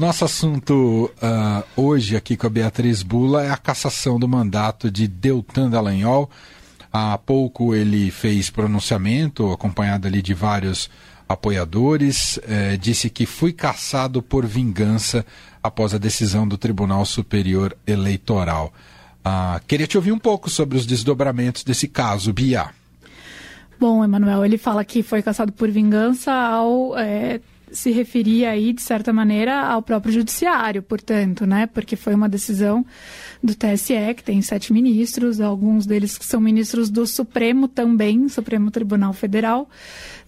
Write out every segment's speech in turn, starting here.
nosso assunto uh, hoje aqui com a Beatriz Bula é a cassação do mandato de Deltan Dallagnol. Há pouco ele fez pronunciamento, acompanhado ali de vários apoiadores, eh, disse que foi cassado por vingança após a decisão do Tribunal Superior Eleitoral. Ah, queria te ouvir um pouco sobre os desdobramentos desse caso, Bia. Bom, Emanuel, ele fala que foi caçado por vingança ao é, se referir aí, de certa maneira, ao próprio judiciário, portanto, né? Porque foi uma decisão do TSE, que tem sete ministros, alguns deles que são ministros do Supremo também, Supremo Tribunal Federal.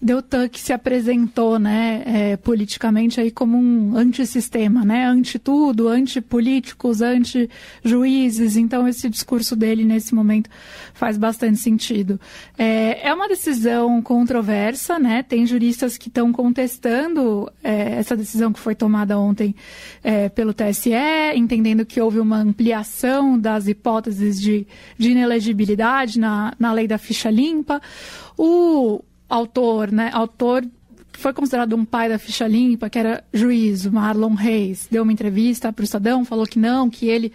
Deltan que se apresentou, né, é, politicamente aí como um antissistema, né? Anti tudo, anti-políticos, anti-juízes. Então, esse discurso dele, nesse momento, faz bastante sentido. É, é uma decisão controversa, né? Tem juristas que estão contestando é, essa decisão que foi tomada ontem é, pelo TSE, entendendo que houve uma ampliação das hipóteses de, de inelegibilidade na, na lei da ficha limpa. O autor, né, autor foi considerado um pai da ficha limpa, que era juiz, Marlon Reis, deu uma entrevista para o Estadão, falou que não, que ele,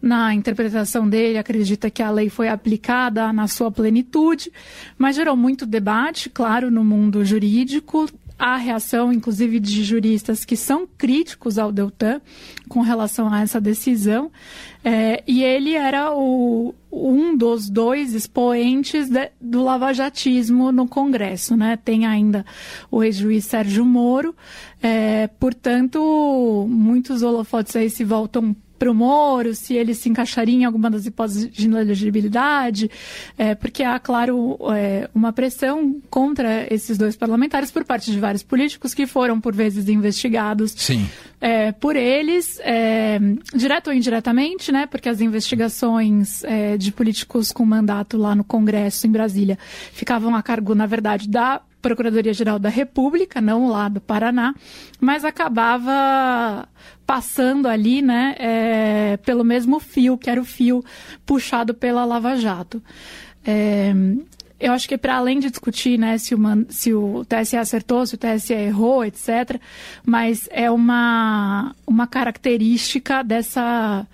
na interpretação dele, acredita que a lei foi aplicada na sua plenitude, mas gerou muito debate, claro, no mundo jurídico, Há reação, inclusive, de juristas que são críticos ao Deltan com relação a essa decisão. É, e ele era o, um dos dois expoentes de, do lavajatismo no Congresso. Né? Tem ainda o ex-juiz Sérgio Moro. É, portanto, muitos holofotes aí se voltam para o Moro, se ele se encaixaria em alguma das hipóteses de inelegibilidade, é, porque há, claro, é, uma pressão contra esses dois parlamentares por parte de vários políticos que foram, por vezes, investigados Sim. É, por eles, é, direto ou indiretamente, né, porque as investigações é, de políticos com mandato lá no Congresso, em Brasília, ficavam a cargo, na verdade, da Procuradoria-Geral da República, não lá do Paraná, mas acabava passando ali, né, é, pelo mesmo fio, que era o fio puxado pela Lava Jato. É, eu acho que para além de discutir né, se, o, se o TSE acertou, se o TSE errou, etc., mas é uma, uma característica dessa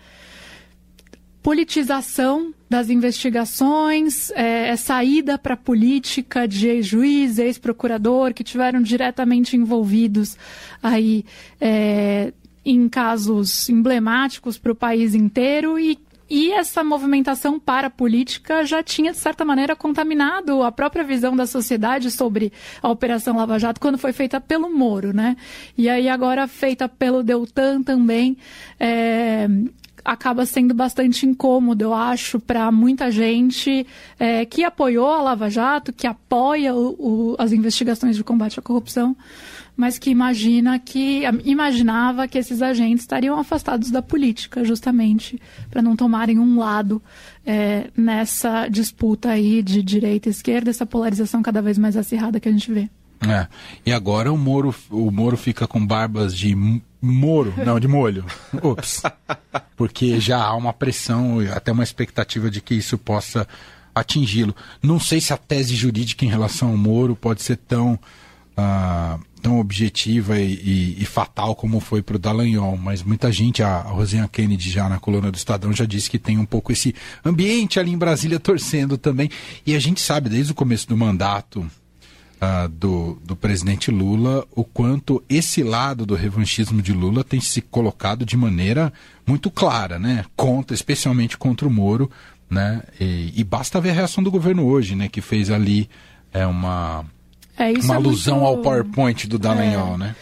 politização das investigações, é, é saída para a política de ex-juiz, ex-procurador, que tiveram diretamente envolvidos aí é, em casos emblemáticos para o país inteiro e e essa movimentação para política já tinha, de certa maneira, contaminado a própria visão da sociedade sobre a Operação Lava Jato quando foi feita pelo Moro, né? E aí agora feita pelo Deltan também. É, acaba sendo bastante incômodo, eu acho, para muita gente é, que apoiou a Lava Jato, que apoia o, o, as investigações de combate à corrupção, mas que imagina que imaginava que esses agentes estariam afastados da política, justamente para não tomarem um lado é, nessa disputa aí de direita e esquerda, essa polarização cada vez mais acirrada que a gente vê. É. E agora o Moro, o Moro fica com barbas de Moro, não, de molho. Ops. Porque já há uma pressão, até uma expectativa de que isso possa atingi-lo. Não sei se a tese jurídica em relação ao Moro pode ser tão, uh, tão objetiva e, e, e, fatal como foi para o Dallagnol, mas muita gente, a, a Rosinha Kennedy já na coluna do Estadão já disse que tem um pouco esse ambiente ali em Brasília torcendo também. E a gente sabe desde o começo do mandato uh, do, do presidente Lula o quanto esse lado do revanchismo de Lula tem se colocado de maneira muito clara, né? Contra, especialmente contra o Moro, né? E, e basta ver a reação do governo hoje, né? Que fez ali é, uma, é, uma é alusão muito... ao PowerPoint do Dallagnol, é. né?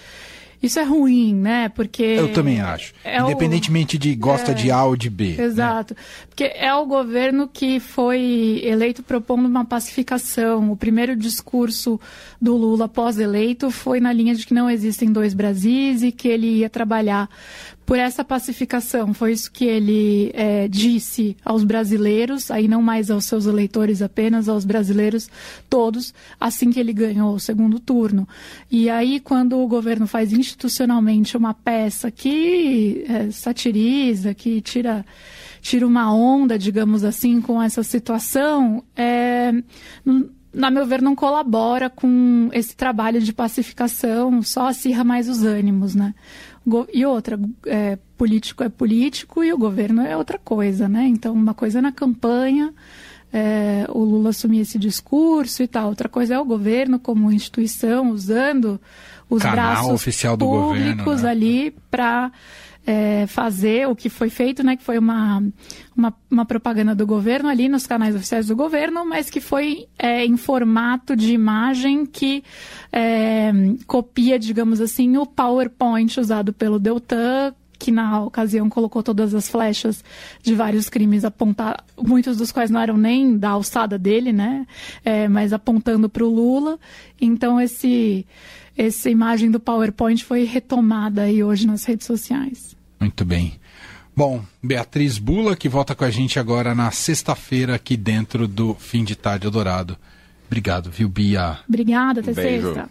Isso é ruim, né? Porque. Eu também acho. É Independentemente o... de gosta é... de A ou de B. Né? Exato. Né? Porque é o governo que foi eleito propondo uma pacificação. O primeiro discurso do Lula pós-eleito foi na linha de que não existem dois Brasis e que ele ia trabalhar por essa pacificação. Foi isso que ele é, disse aos brasileiros, aí não mais aos seus eleitores apenas, aos brasileiros todos, assim que ele ganhou o segundo turno. E aí, quando o governo faz institucionalmente uma peça que é, satiriza, que tira tira uma onda, digamos assim, com essa situação, é, na meu ver, não colabora com esse trabalho de pacificação, só acirra mais os ânimos, né? E outra, é, político é político e o governo é outra coisa, né? Então, uma coisa é na campanha, é, o Lula assumir esse discurso e tal. Outra coisa é o governo como instituição usando os Canal braços oficial do públicos governo, né? ali para é, fazer o que foi feito, né, que foi uma, uma, uma, propaganda do governo ali nos canais oficiais do governo, mas que foi é, em formato de imagem que é, copia, digamos assim, o PowerPoint usado pelo Deltan que na ocasião colocou todas as flechas de vários crimes apontar, muitos dos quais não eram nem da alçada dele, né? É, mas apontando para o Lula. Então esse essa imagem do PowerPoint foi retomada aí hoje nas redes sociais. Muito bem. Bom, Beatriz Bula, que volta com a gente agora na sexta-feira, aqui dentro do Fim de Tarde Dourado. Obrigado, viu, Bia? Obrigada, até um sexta.